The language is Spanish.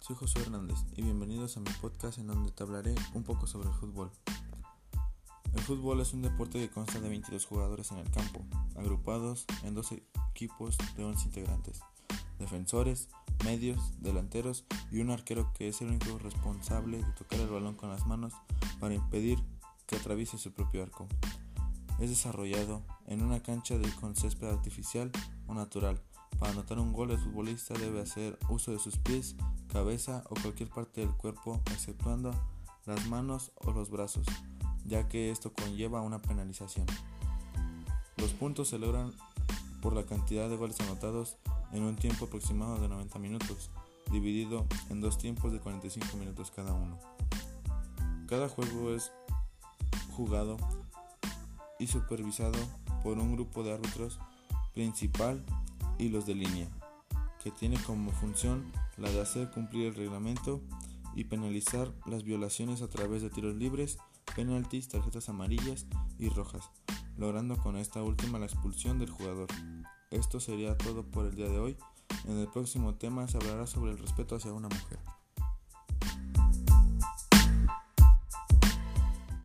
soy José Hernández y bienvenidos a mi podcast en donde te hablaré un poco sobre el fútbol. El fútbol es un deporte que consta de 22 jugadores en el campo, agrupados en dos equipos de 11 integrantes, defensores, medios, delanteros y un arquero que es el único responsable de tocar el balón con las manos para impedir que atraviese su propio arco. Es desarrollado en una cancha de con césped artificial o natural, para anotar un gol, el futbolista debe hacer uso de sus pies, cabeza o cualquier parte del cuerpo, exceptuando las manos o los brazos, ya que esto conlleva una penalización. Los puntos se logran por la cantidad de goles anotados en un tiempo aproximado de 90 minutos, dividido en dos tiempos de 45 minutos cada uno. Cada juego es jugado y supervisado por un grupo de árbitros principal y los de línea, que tiene como función la de hacer cumplir el reglamento y penalizar las violaciones a través de tiros libres, penaltis, tarjetas amarillas y rojas, logrando con esta última la expulsión del jugador. Esto sería todo por el día de hoy. En el próximo tema se hablará sobre el respeto hacia una mujer.